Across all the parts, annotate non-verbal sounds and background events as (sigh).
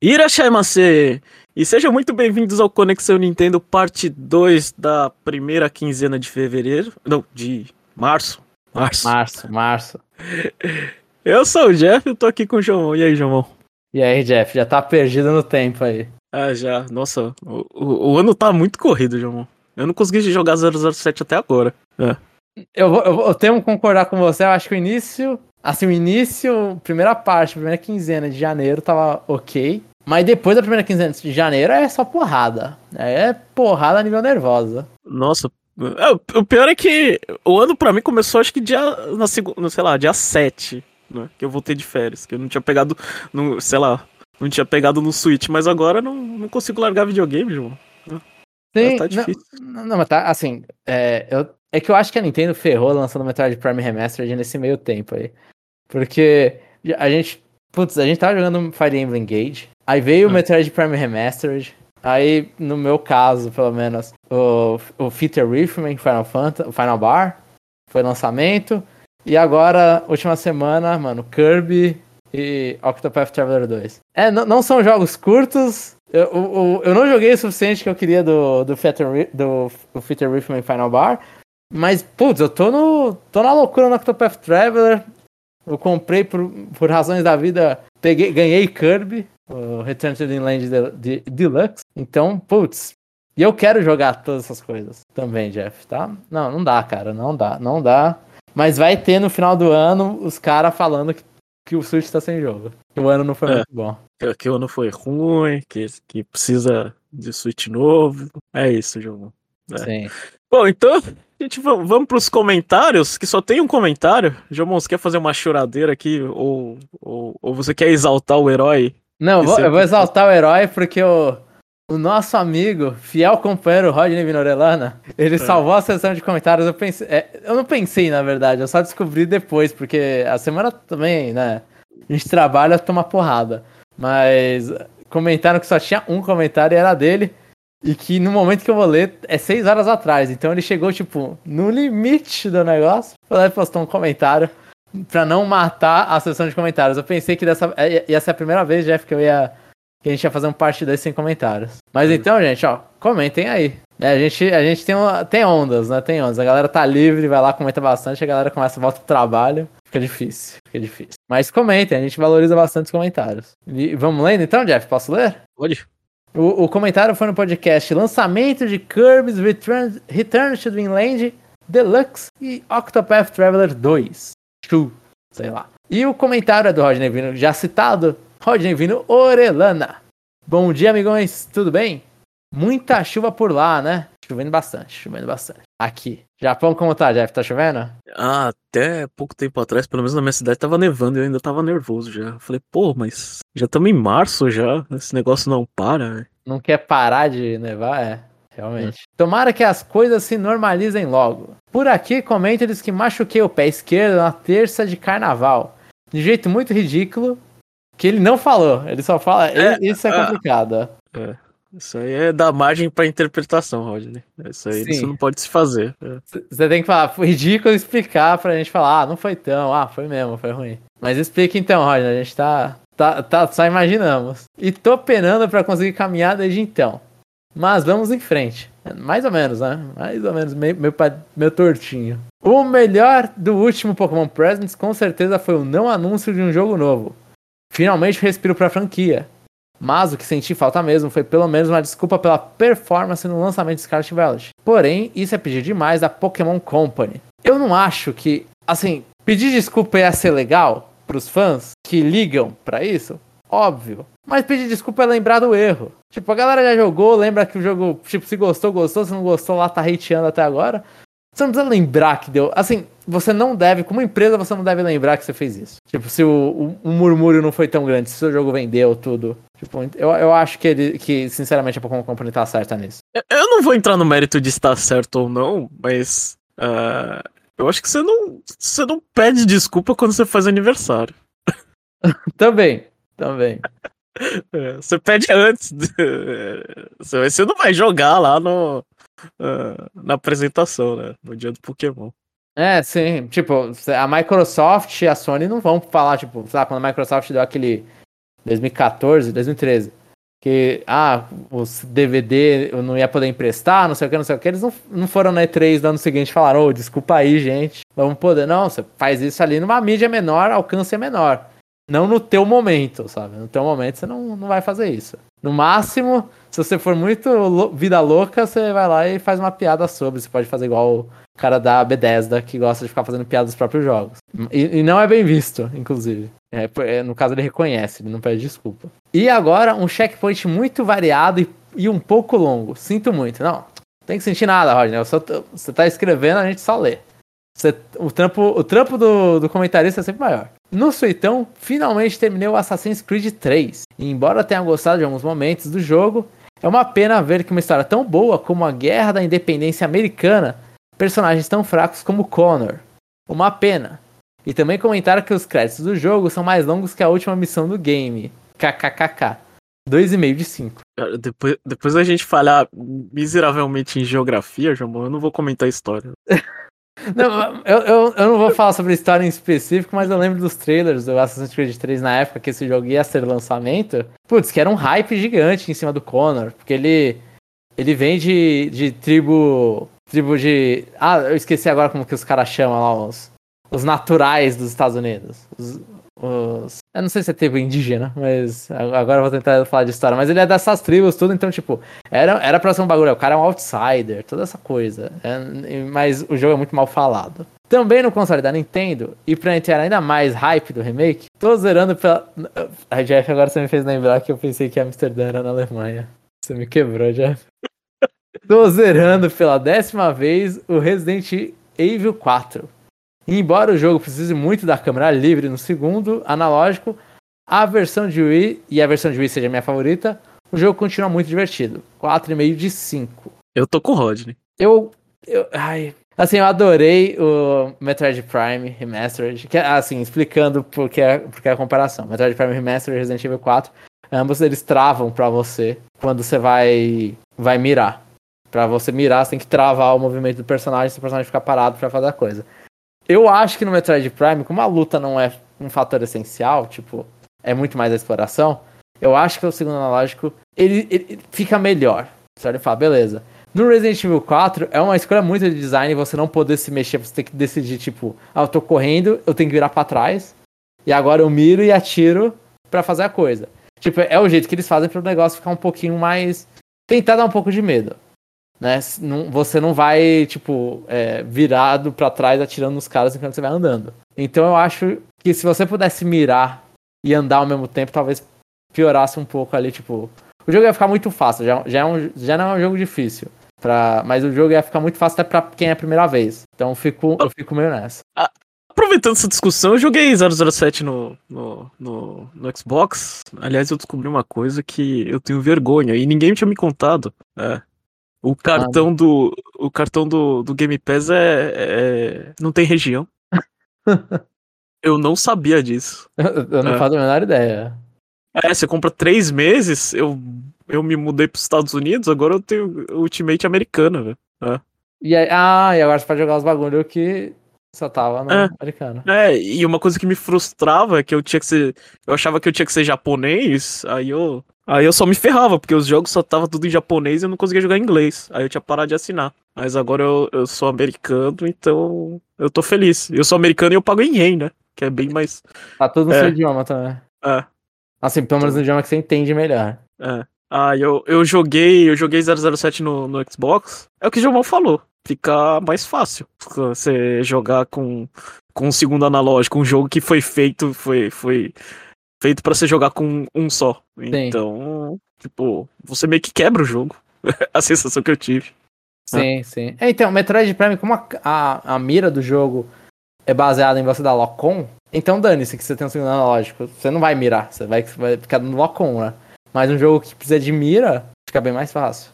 Irashaimase! E sejam muito bem-vindos ao Conexão Nintendo parte 2 da primeira quinzena de fevereiro. Não, de março. Março. Março, março. (laughs) Eu sou o Jeff e tô aqui com o João. E aí, João? E aí, Jeff, já tá perdido no tempo aí. Ah, já. Nossa, o, o, o ano tá muito corrido, João. Eu não consegui jogar 007 até agora. É. Eu, eu, eu tenho que concordar com você, eu acho que o início. Assim, o início, primeira parte, primeira quinzena de janeiro tava ok. Mas depois da primeira quinzena de janeiro é só porrada. É porrada a nível nervosa. Nossa. é, o- pior é que o ano pra mim começou, acho que dia. Na segunda, sei lá, dia 7, né? Que eu voltei de férias. Que eu não tinha pegado. No, sei lá. Não tinha pegado no Switch, mas agora não, não consigo largar videogame, João. Sim, tá difícil. Não, não, mas tá, assim, é, eu, é que eu acho que a Nintendo ferrou lançando Metroid Prime Remastered nesse meio tempo aí. Porque a gente, putz, a gente tava jogando Fire Emblem Engage, aí veio o Ah. Metroid Prime Remastered, aí, no meu caso, pelo menos, o, o Feature Riffman, Final Fantasy, Final Bar, foi lançamento, e agora, última semana, mano, Kirby e Octopath Traveler 2. É, não, são jogos curtos. Eu, eu, eu não joguei o suficiente que eu queria do, do, Fetter, Ri- do, do Riffman Final Bar. Mas, putz, eu tô, no, tô na loucura no Octopath Traveler. Eu comprei por, por razões da vida. Peguei, ganhei Kirby, o Return to the Land de, de- Deluxe. Então, putz. E eu quero jogar todas essas coisas também, Jeff, tá? Não, não dá, cara. Não dá, não dá. Mas vai ter no final do ano os caras falando que, que o Switch tá sem jogo. Que o ano não foi É. muito bom. Que, que o ano foi ruim, que, que precisa de Switch novo. É isso, João. É. Sim. Bom, então, gente va- vamos pros comentários, que só tem um comentário. João, você quer fazer uma choradeira aqui? Ou, ou, ou você quer exaltar o herói? Não, eu vou, eu vou exaltar o herói porque o, o nosso amigo, fiel companheiro Rodney Vinorelana, ele É. salvou a sessão de comentários. Eu, pensei, é, eu não pensei, na verdade, eu só descobri depois, porque a semana também, né? A gente trabalha, toma porrada. Mas comentaram que só tinha um comentário e era dele. E que no momento que eu vou ler é seis horas atrás. Então ele chegou, tipo, no limite do negócio. Foi lá e postou um comentário pra não matar a sessão de comentários. Eu pensei que dessa ia ia ser a primeira vez, Jeff, que eu ia. Que a gente ia fazer um parte 2 sem comentários. Mas então, gente, ó, comentem aí. É, a gente, a gente tem, tem ondas, né? Tem ondas. A galera tá livre, vai lá, comenta bastante, a galera começa, volta pro trabalho. Fica difícil, fica difícil. Mas comentem, a gente valoriza bastante os comentários. E vamos lendo então, Jeff? Posso ler? Pode? O, o comentário foi no podcast Lançamento de Kirby's Return, Return to Dreamland Deluxe e Octopath Traveler 2. Chu, sei lá. E o comentário é do Rodney Vino, já citado, Rodney Vino Orelana. Bom dia, amigões, tudo bem? Muita chuva por lá, né? Chovendo bastante, chovendo bastante. Aqui. Japão, como tá, Jeff? Tá chovendo? Ah, até pouco tempo atrás, pelo menos na minha cidade, tava nevando e eu ainda tava nervoso já. Falei, pô, mas já estamos em março já, esse negócio não para, velho. Não quer parar de nevar? É, realmente. Tomara que as coisas se normalizem logo. Por aqui, comenta eles que machuquei o pé esquerdo na terça de carnaval. De jeito muito ridículo, que ele não falou. Ele só fala. É, isso é ah. complicado. Isso aí é dar margem pra interpretação, Rodney. Isso aí Sim. isso não pode se fazer. É. Você tem que falar, foi ridículo explicar pra gente falar, ah, não foi tão, ah, foi mesmo, foi ruim. Mas explica então, Roger, a gente tá, tá, tá só imaginamos. E tô penando pra conseguir caminhar desde então. Mas vamos em frente. Mais ou menos, né? Mais ou menos, meio, meio, meio tortinho. O melhor do último Pokémon Presents com certeza foi o não anúncio de um jogo novo. Finalmente respiro pra franquia. Mas o que senti falta mesmo foi pelo menos uma desculpa pela performance no lançamento de Scarlet Violet. Porém, isso é pedir demais da Pokémon Company. Eu não acho que, assim, pedir desculpa ia ser legal pros fãs que ligam pra isso, óbvio. Mas pedir desculpa é lembrar do erro. Tipo, a galera já jogou, lembra que o jogo, tipo, se gostou, gostou, se não gostou, lá tá hateando até agora. Você não precisa lembrar que deu. Assim, você não deve, como empresa, você não deve lembrar que você fez isso. Tipo, se o, o, o murmúrio não foi tão grande, se o seu jogo vendeu tudo. Tipo, eu, eu acho que ele, que, sinceramente, a Pokémon Company tá certa nisso. Eu- não vou entrar no mérito de estar certo ou não, mas. ah, eu acho que você não, você não pede desculpa quando você faz aniversário. (laughs) Também, também. (laughs) É, você pede antes. de- Você não vai jogar lá no, (laughs) na apresentação, né? No dia do Pokémon. É, sim. Tipo, a Microsoft e a Sony não vão falar, tipo, sabe, quando a Microsoft deu aquele 2014, 2013. Que, ah, os DVD eu não ia poder emprestar, não sei o que, não sei o que. Eles não, não foram na E3 no ano seguinte e falaram, ô, oh, desculpa aí, gente, vamos poder. Não, você faz isso ali numa mídia menor, alcance é menor. Não no teu momento, sabe? No teu momento você não, não vai fazer isso. No máximo, se você for muito vida louca, você vai lá e faz uma piada sobre. Você pode fazer igual o cara da Bethesda, que gosta de ficar fazendo piada dos próprios jogos. E, e não é bem visto, inclusive. É, é, no caso, ele reconhece, ele não pede desculpa. E agora, um checkpoint muito variado e, e um pouco longo. Sinto muito. Não, tem que sentir nada, Rodney. Você tá escrevendo, a gente só lê. O trampo, o trampo do, do comentarista é sempre maior. No Suitão, finalmente terminei o Assassin's Creed 3. E embora tenha gostado de alguns momentos do jogo, é uma pena ver que uma história tão boa como a Guerra da Independência Americana, personagens tão fracos como Connor. Uma pena. E também comentaram que os créditos do jogo são mais longos que a última missão do game. KKKK. 2,5 de 5. Depois, depois a gente falhar miseravelmente em geografia, João, eu não vou comentar a história. (laughs) Não, eu, eu, eu, não vou falar sobre a história em específico, mas eu lembro dos trailers do Assassin's Creed 3 na época que esse jogo ia ser lançamento. Putz, que era um hype gigante em cima do Connor, porque ele ele vem de, de tribo tribo de ah, eu esqueci agora como que os caras chamam lá os os naturais dos Estados Unidos. Os, os... Eu não sei se é tribo indígena, mas agora eu vou tentar falar de história. Mas ele é dessas tribos, tudo, então, tipo, era, era pra ser um bagulho. O cara é um outsider, toda essa coisa. É, mas o jogo é muito mal falado. Também no console da Nintendo, e pra entrar ainda mais hype do remake, tô zerando pela. A Jeff, agora você me fez lembrar que eu pensei que Amsterdã era na Alemanha. Você me quebrou, Jeff. tô zerando pela décima vez o Resident Evil 4. E embora o jogo precise muito da câmera livre no segundo analógico, a versão de Wii, e a versão de Wii seja a minha favorita, o jogo continua muito divertido. 4,5 de 5. Eu tô com o Rodney. Eu, eu. Ai. Assim, eu adorei o Metroid Prime Remastered. Que, assim, explicando porque é, porque é a comparação. Metroid Prime Remastered e Resident Evil 4. Ambos eles travam pra você quando você vai, vai mirar. Pra você mirar, você tem que travar o movimento do personagem, se o personagem ficar parado pra fazer a coisa. Eu acho que no Metroid Prime, como a luta não é um fator essencial, tipo, é muito mais a exploração, eu acho que o segundo analógico, ele, ele fica melhor. Você olha e fala, beleza. No Resident Evil 4, é uma escolha muito de design você não poder se mexer, você tem que decidir, tipo, ah, eu tô correndo, eu tenho que virar para trás, e agora eu miro e atiro para fazer a coisa. Tipo, é o jeito que eles fazem para o negócio ficar um pouquinho mais. tentar dar um pouco de medo né? Não, você não vai, tipo, é, virado para trás atirando nos caras enquanto você vai andando. Então eu acho que se você pudesse mirar e andar ao mesmo tempo, talvez piorasse um pouco ali, tipo. O jogo ia ficar muito fácil, já, já, é um, já não é um jogo difícil. Pra, mas o jogo ia ficar muito fácil até pra quem é a primeira vez. Então eu fico, eu fico meio nessa. Aproveitando essa discussão, eu joguei 007 no, no, no, no, Xbox. Aliás, eu descobri uma coisa que eu tenho vergonha e ninguém tinha me contado. É, o cartão ah, do o cartão do, do Game Pass é, é não tem região. (laughs) eu não sabia disso. (laughs) Eu, não é. faço a menor ideia. É, você compra três meses, eu, eu me mudei para os Estados Unidos, agora eu tenho Ultimate americana, velho. É. E aí, ah, e agora você pode jogar os bagulho que só tava no é, americano. É, e uma coisa que me frustrava é que eu tinha que ser. Eu achava que eu tinha que ser japonês, aí eu Aí eu só me ferrava, porque os jogos só tava tudo em japonês e eu não conseguia jogar em inglês. Aí eu tinha parado de assinar. Mas agora eu, eu sou americano, então eu tô feliz. Eu sou americano e eu pago em yen, né? Que é bem mais. Tá tudo no é. seu idioma também. É. Assim, pelo menos no idioma que você entende melhor. É. Ah, eu, eu joguei, eu joguei 007 no, no Xbox. É o que o João falou. Fica mais fácil você jogar com, com um segundo analógico, um jogo que foi feito, foi, foi feito para você jogar com um só. Sim. Então, tipo, você meio que quebra o jogo. (laughs) a sensação que eu tive. Sim, ah. sim. É, então, Metroid Prime, como a, a, a, mira do jogo é baseada em você dar lock-on, então dane-se que você tem um segundo analógico. Você não vai mirar, você vai, vai ficar no lock-on, né? Mas um jogo que precisa de mira, fica bem mais fácil.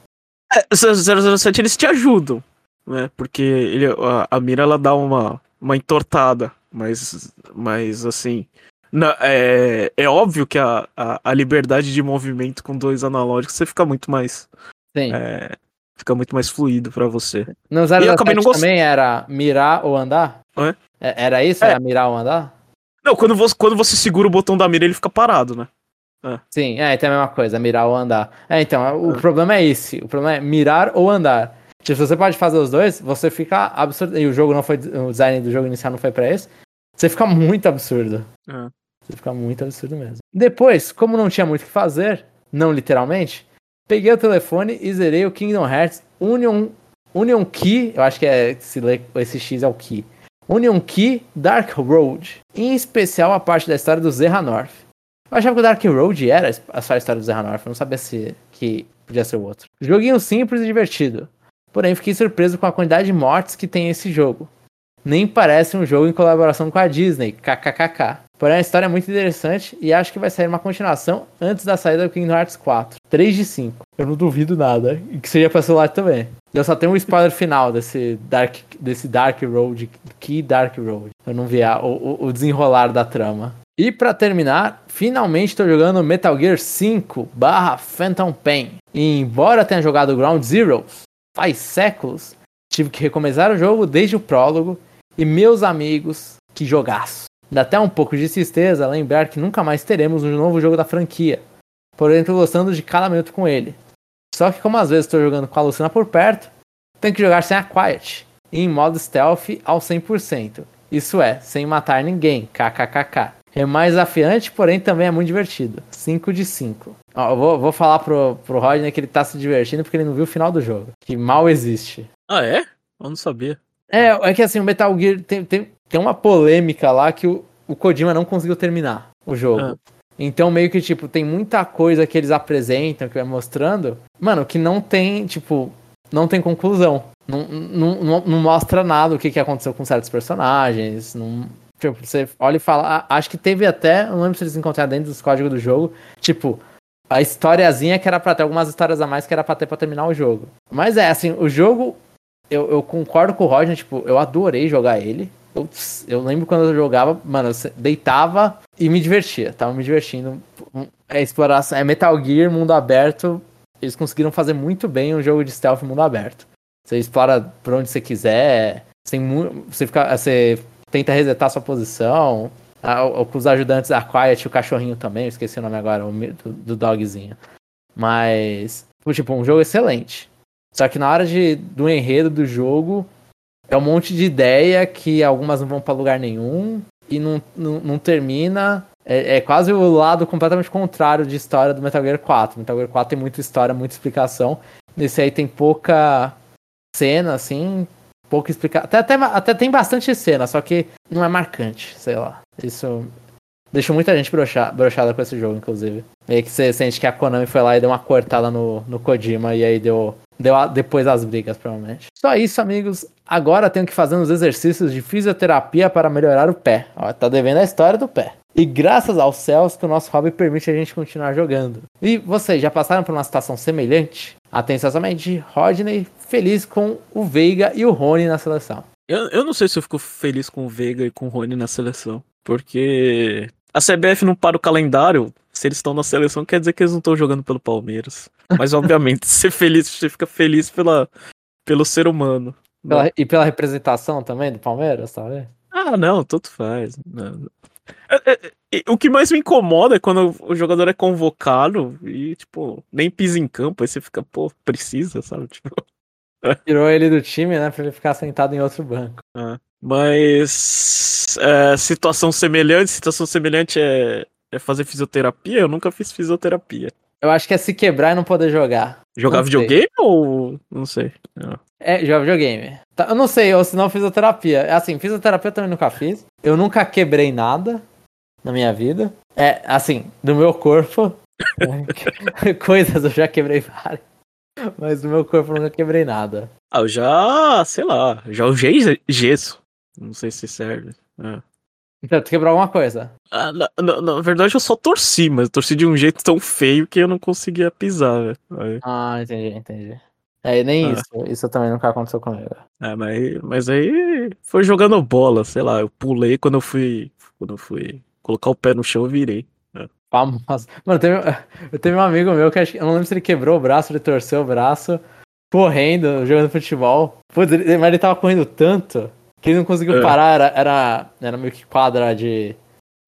É, 007 eles te ajudam, né? Porque ele, a, a mira ela dá uma, uma entortada, mas, mas assim, não, é, é óbvio que a, a, a, liberdade de movimento com dois analógicos você fica muito mais. Sim. É, fica muito mais fluido para você. No 007 gost... também era mirar ou andar? É? Era isso? É. Era mirar ou andar? Não, quando você, quando você segura o botão da mira, ele fica parado, né? Ah. Sim, é, então é a mesma coisa, mirar ou andar. É, então, o Ah. problema é esse. O problema é mirar ou andar. Tipo, se você pode fazer os dois, você fica absurdo. E o jogo não foi. O design do jogo inicial não foi pra esse. Você fica muito absurdo. Ah. Você fica muito absurdo mesmo. Depois, como não tinha muito o que fazer, não literalmente, peguei o telefone e zerei o Kingdom Hearts Union, Union Key, eu acho que é se lê, esse X é o Key. Union Key Dark Road. Em especial a parte da história do Zerranort. Eu achava que o Dark Road era a só a história do Zerranort, eu não sabia se que podia ser o outro. Joguinho simples e divertido. Porém, fiquei surpreso com a quantidade de mortes que tem esse jogo. Nem parece um jogo em colaboração com a Disney, kkkk. Porém, a história é muito interessante e acho que vai sair uma continuação antes da saída do Kingdom Hearts 4. 3 de 5. Eu não duvido nada. E que seja pra celular também. Eu só tenho um spoiler final desse Dark, desse Dark Road, que Dark Road. Eu não vi a- o, o- desenrolar da trama. E pra terminar, finalmente tô jogando Metal Gear 5 barra Phantom Pain. E embora tenha jogado Ground Zeroes faz séculos, tive que recomeçar o jogo desde o prólogo e meus amigos, que jogaço. Dá até um pouco de tristeza lembrar que nunca mais teremos um novo jogo da franquia. Porém, tô gostando de cada minuto com ele. Só que como às vezes estou jogando com a Lucina por perto, tenho que jogar sem a Quiet, e em modo stealth ao 100%. Isso é, sem matar ninguém, kkkk. É mais desafiante, porém também é muito divertido. 5 de 5. Ó, vou, vou falar pro, pro Rodney que ele tá se divertindo porque ele não viu o final do jogo. Que mal existe. Ah, é? Eu não sabia. É, é que assim, o Metal Gear tem, tem, tem uma polêmica lá que o, o Kojima não conseguiu terminar o jogo. Ah. Então, meio que, tipo, tem muita coisa que eles apresentam, que vai mostrando, mano, que não tem, tipo, não tem conclusão. Não, não, não, mostra nada o que, que aconteceu com certos personagens. Não, tipo, você olha e fala. ah, acho que teve até. Não lembro se eles encontraram dentro dos códigos do jogo. Tipo, a historiazinha que era pra ter algumas histórias a mais que era pra ter pra terminar o jogo. Mas é, assim, o jogo. Eu, eu concordo com o Roger, tipo, eu adorei jogar ele. Eu, eu lembro quando eu jogava, mano, eu deitava e me divertia. Tava me divertindo. É exploração, é Metal Gear, mundo aberto. Eles conseguiram fazer muito bem um jogo de stealth mundo aberto. Você explora por onde você quiser. Mu- você, fica, você tenta resetar sua posição. Com os ajudantes da Quiet, o cachorrinho também, eu esqueci o nome agora, o do, do dogzinho. Mas, tipo, um jogo excelente. Só que na hora de, do enredo do jogo, é um monte de ideia que algumas não vão pra lugar nenhum e não, não, não termina. É, é quase o lado completamente contrário de história do Metal Gear 4. Metal Gear 4 tem muita história, muita explicação. Nesse aí tem pouca cena, assim, pouca explicação. Até, até, até tem bastante cena, só que não é marcante, sei lá. Isso deixa muita gente broxa- broxada com esse jogo, inclusive. Meio que você sente que a Konami foi lá e deu uma cortada no, no Kojima e aí deu, deu a- depois as brigas, provavelmente. Só isso, amigos. Agora tenho que fazer uns exercícios de fisioterapia para melhorar o pé. Ó, tá devendo a história do pé. E graças aos céus que o nosso hobby permite a gente continuar jogando. E vocês já passaram por uma situação semelhante? Atenção somente, Rodney feliz com o Veiga e o Rony na seleção. Eu, eu não sei se eu fico feliz com o Veiga e com o Rony na seleção. Porque a CBF não para o calendário. Se eles estão na seleção, quer dizer que eles não estão jogando pelo Palmeiras. Mas, obviamente, (laughs) ser feliz, você fica feliz pela, pelo ser humano. Pela- e pela representação também do Palmeiras, tá vendo? Ah, não, tanto faz. Não. É, é, é, o que mais me incomoda é quando o jogador é convocado e, tipo, nem pisa em campo. Aí você fica, pô, precisa, sabe? Tipo, (laughs) Tirou ele do time, né, pra ele ficar sentado em outro banco. ah. Mas é, situação semelhante, situação semelhante é, é fazer fisioterapia. Eu nunca fiz fisioterapia. Eu acho que é se quebrar e não poder jogar. Jogar Não sei. videogame ou não sei? Não. É, jogar videogame. Tá, eu não sei, ou se não fisioterapia. Assim, fisioterapia eu também nunca fiz. Eu nunca quebrei nada na minha vida. É, assim, do meu corpo. (laughs) Coisas eu já quebrei várias. Mas do meu corpo eu nunca quebrei nada. Ah, eu já, sei lá, já usei ge- gesso. Não sei se serve. É. Então, tu quebrou alguma coisa. Ah, na, na- na verdade, eu só torci, mas eu torci de um jeito tão feio que eu não conseguia pisar, velho. Aí- Ah, entendi, entendi. É, nem Ah. isso. Isso também nunca aconteceu comigo. É, mas, mas aí foi jogando bola, sei lá, eu pulei quando eu fui. Quando eu fui colocar o pé no chão, eu virei. Famoso. Mano, teve, eu teve um amigo meu que acho, que- eu não lembro se ele quebrou o braço, ele torceu o braço, correndo, jogando futebol. Putz, ele, mas ele tava correndo tanto que ele não conseguiu É. parar. Era, era, era meio que quadra de.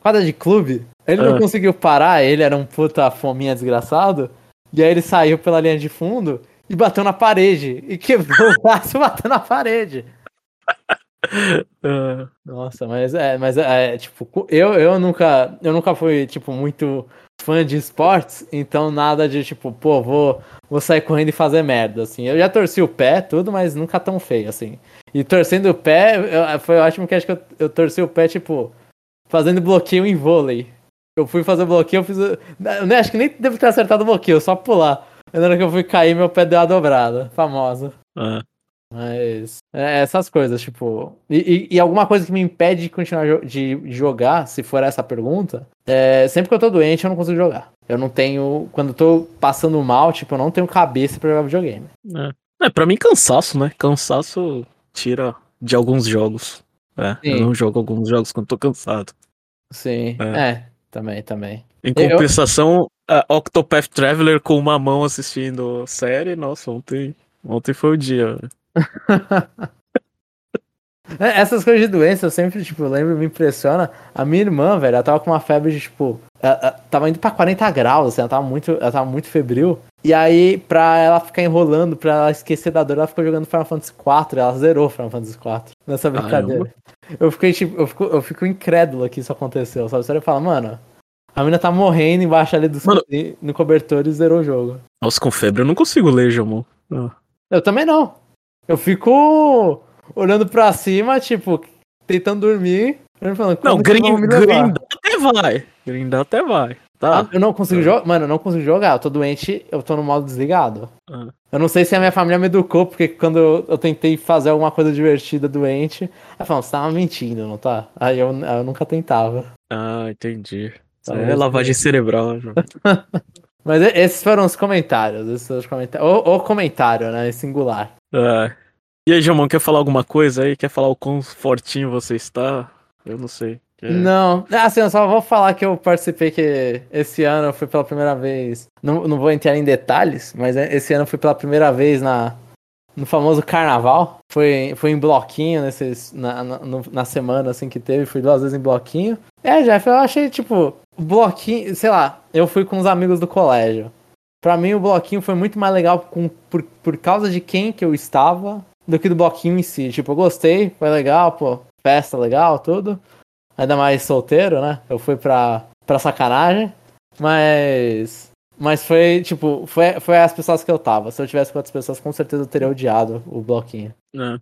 quadra de clube. Ele não Ah. conseguiu parar, ele era um puta fominha desgraçado. E aí ele saiu pela linha de fundo e bateu na parede. E quebrou o braço (laughs) batendo na parede. Ah, (laughs) Nossa, mas é, mas é, é, tipo, eu, eu nunca, eu nunca fui, tipo, muito fã de esportes, então nada de, tipo, pô, vou, vou sair correndo e fazer merda, assim. Eu já torci o pé, tudo, mas nunca tão feio, assim. E torcendo o pé, eu- foi ótimo que acho que eu, eu torci o pé, tipo, fazendo bloqueio em vôlei. Eu fui fazer bloqueio, eu fiz. Eu acho que nem devo ter acertado o bloqueio, só pular. Na hora que eu fui cair, meu pé deu uma dobrada. Famosa. ah. Mas. É essas coisas, tipo. E, e- e alguma coisa que me impede de continuar de jogar, se for essa pergunta, é sempre que eu tô doente, eu não consigo jogar. Eu não tenho. Quando eu tô passando mal, tipo, eu não tenho cabeça pra jogar videogame. É, pra mim, cansaço, né? Cansaço tira de alguns jogos. É, eu não jogo alguns jogos quando tô cansado. Sim. É. É, também, também. Em Eu- compensação, a Octopath Traveler com uma mão assistindo série, nossa, ontem, ontem foi o dia. (laughs) É, Essas coisas de doença, eu sempre, tipo, lembro, me impressiona. A minha irmã, velho, ela tava com uma febre de, tipo, ela- ela tava indo pra 40 graus, assim, ela tava muito, ela tava muito febril. E aí, pra ela ficar enrolando, pra ela esquecer da dor, ela ficou jogando Final Fantasy IV, ela zerou Final Fantasy IV nessa brincadeira. Eu fiquei, tipo, eu fico, eu fico incrédulo que isso aconteceu, sabe? Você olha e fala, mano, a menina tá morrendo embaixo ali do Mano- no cobertor e zerou o jogo. Nossa, com febre eu não consigo ler, Jamon. Ah. Eu também não. Eu fico olhando pra cima, tipo, tentando dormir. Falando, Não, grind, grindar até vai. Grindar até vai. Tá? Ah, eu não consigo Ah. jogar. Mano, eu não consigo jogar. Eu tô doente, eu tô no modo desligado. Ah. Eu não sei se a minha família me educou, porque quando eu, eu tentei fazer alguma coisa divertida doente, aí falam, você tava mentindo, não tá? Aí eu, eu nunca tentava. Ah, entendi. Talvez é lavagem cerebral, João. (laughs) Mas esses foram os comentários. Esses os comentários. O, o comentário, né? Em singular. Ah. E aí, Jamon, quer falar alguma coisa aí? Quer falar o quão fortinho você está? Eu não sei. Quer- Não, assim, eu só vou falar que eu participei que esse ano eu fui pela primeira vez. Não, não vou entrar em detalhes, mas é- esse ano eu fui pela primeira vez na, no famoso carnaval. Foi, foi em bloquinho nesses, na, na, na semana assim que teve, fui duas vezes em bloquinho. É, Jeff, eu achei, tipo, bloquinho, sei lá, eu fui com os amigos do colégio. Pra mim, o bloquinho foi muito mais legal com, por, por causa de quem que eu estava do que do bloquinho em si. Tipo, eu gostei, foi legal, pô, festa legal, tudo. Ainda mais solteiro, né? Eu fui pra, pra sacanagem. Mas. Mas foi, tipo, foi, foi as pessoas que eu tava. Se eu tivesse com outras pessoas, com certeza eu teria odiado o bloquinho. É.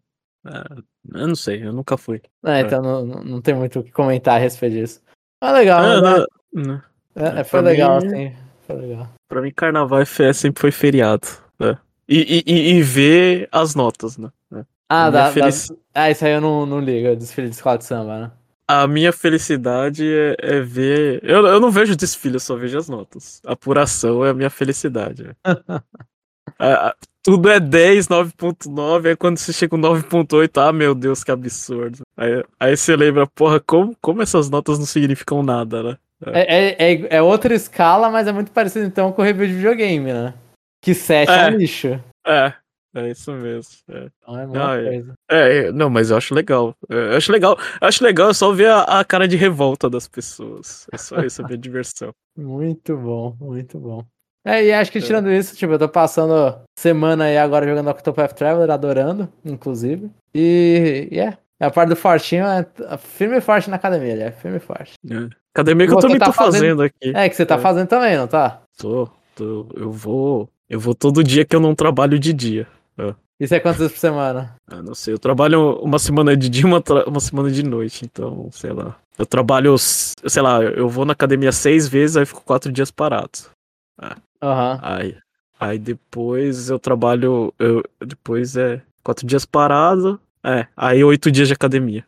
É, eu não sei, eu nunca fui. É, então não, não tem muito o que comentar a respeito disso. Mas legal, Ah, né? Não- não. É, é, foi pra legal, mim- assim. Foi legal. Pra mim, carnaval e festa sempre foi feriado. né? E, e, e, e ver as notas, né? É. Ah, A da- felici- ah, isso aí eu não, não ligo, desfile de escola de samba, né? A minha felicidade é, é ver. Eu, eu não vejo desfile, eu só vejo as notas. Apuração é a minha felicidade. (laughs) Ah, ah, tudo é 10, 9.9, aí quando você chega com 9.8, ah, meu Deus, que absurdo. Aí, aí você lembra, porra, como, como essas notas não significam nada, né? É, é, é, é outra escala, mas é muito parecido então com o review de videogame, né? Que 7 é, É. um lixo. É, é isso mesmo. É. Então é a mesma Ah, é. coisa. É, é, não, mas eu acho legal. É, Eu acho legal. Eu acho legal só ver a, a cara de revolta das pessoas. É só isso a minha diversão. (laughs) Muito bom, muito bom. É, e acho que É. tirando isso, tipo, eu tô passando semana aí agora jogando Octopath Traveler, adorando, inclusive. E, é, a parte do fortinho é firme e forte na academia, é firme e forte. É. Academia que eu também tá tô fazendo, fazendo- aqui. É, que você tá É. fazendo também, não tá? Tô, tô, eu vou. Eu vou todo dia que eu não trabalho de dia. Isso é quantas vezes por semana? Ah, não sei, eu trabalho uma semana de dia, uma, tra- uma semana de noite, então, sei lá. Eu trabalho, sei lá, eu vou na academia seis vezes, aí fico quatro dias parado. Aham. Aí, aí depois eu trabalho, eu, depois é quatro dias parado, é, aí oito dias de academia.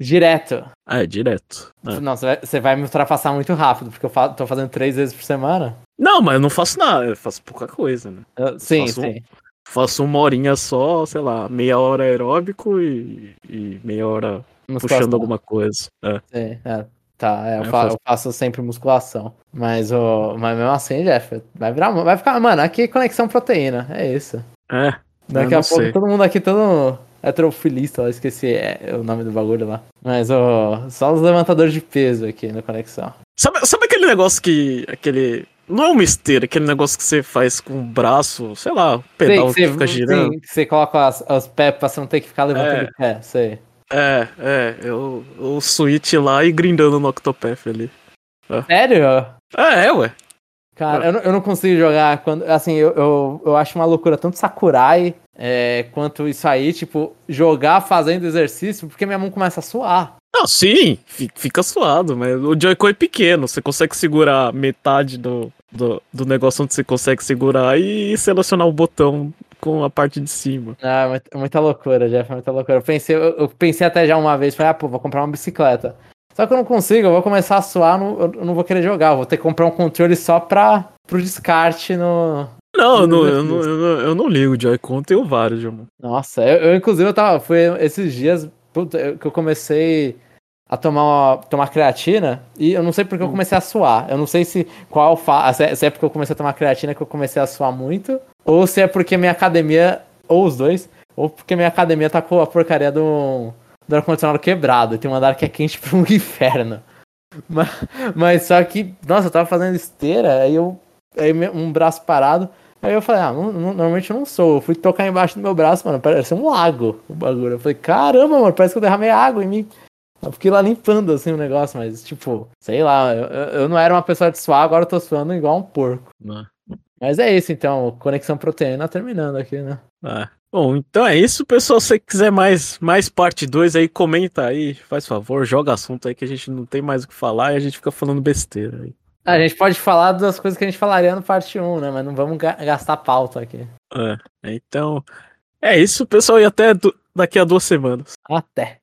Direto. É, direto. É. Não, você vai, me ultrapassar muito rápido, porque eu fa- tô fazendo três vezes por semana. Não, mas eu não faço nada, eu faço pouca coisa, né? Eu- sim, Faço um- sim. Faço uma horinha só, sei lá, meia hora aeróbico e, e meia hora Musculação. puxando alguma coisa. É. Sim, é. Tá, é, eu, fa- faço. eu faço sempre musculação. Mas, o, mas mesmo assim, Jeff, vai virar. Vai ficar. Mano, aqui conexão proteína. É isso. É, Daqui a pouco sei. todo mundo aqui, todo heterofilista, eu esqueci é, o nome do bagulho lá. Mas ó, só os levantadores de peso aqui na conexão. Sabe, sabe aquele negócio que. aquele. Não é uma esteira, aquele negócio que você faz com o braço, sei lá, o pedal Sei que fica girando. sim, você coloca as- os pés pra você não ter que ficar levantando É. o pé, sei. É, é, eu, o Switch lá e grindando no Octopath ali. Sério? É, é, ué. Cara, eu não, eu não consigo jogar quando. Assim, eu, eu, eu acho uma loucura tanto Sakurai é, quanto isso aí, tipo, jogar fazendo exercício, porque minha mão começa a suar. Não, sim, fi- fica suado, mas o Joy-Con é pequeno, você consegue segurar metade do, do, do negócio onde você consegue segurar e selecionar o botão com a parte de cima. Ah, é muita, muita loucura, Jeff, é muita loucura. Eu pensei, eu, eu pensei até já uma vez, falei, ah, pô, vou comprar uma bicicleta. Só que eu não consigo, eu vou começar a suar, não- eu, não vou querer jogar, eu vou ter que comprar um controle só pra, pro descarte no. Não, eu não, eu não, eu não, eu não ligo, Joy-Con tenho vários, irmão. Nossa, eu, eu, inclusive eu tava. Foi esses dias que eu comecei a tomar, uma- tomar creatina e eu não sei porque eu comecei a suar. Eu não sei se qual fa se é- se é porque eu comecei a tomar creatina que eu comecei a suar muito, ou se é porque minha academia, ou os dois, ou porque minha academia tá com a porcaria do, do ar-condicionado quebrado. e Tem um andar que é quente (laughs) pro inferno. Mas, mas só que, nossa, eu tava fazendo esteira, aí eu. Aí um braço parado. Aí eu falei, ah, não- não- normalmente eu não sou. Eu fui tocar embaixo do meu braço, mano, parece um lago o bagulho. Eu falei, caramba, mano, parece que eu derramei água em mim. Eu fiquei lá limpando assim o negócio, mas tipo, sei lá, eu, eu não era uma pessoa de suar, agora eu tô suando igual um porco. Mas é isso então, Conexão Proteína terminando aqui, né? É. Bom, então é isso, pessoal. Se você quiser mais, mais parte 2 aí, comenta aí, faz favor, joga assunto aí que a gente não tem mais o que falar e a gente fica falando besteira aí. A gente pode falar das coisas que a gente falaria no parte 1, né? Mas não vamos ga- gastar pauta aqui. É. Então, é isso, pessoal, e até daqui a duas semanas. Até.